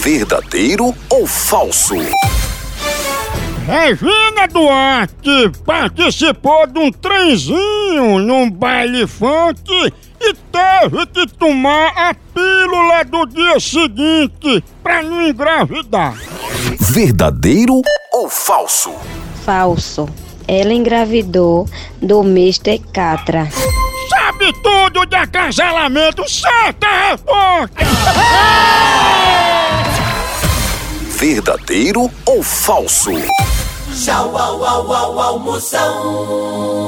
Verdadeiro ou falso? Regina Duarte participou de um trenzinho num baile funk e teve que tomar a pílula do dia seguinte pra não engravidar. Verdadeiro ou falso? Falso. Ela engravidou do Mr. Catra. Sabe tudo de acasalamento, certa resposta! Verdadeiro ou falso? Tchau, au, au, au, almoção.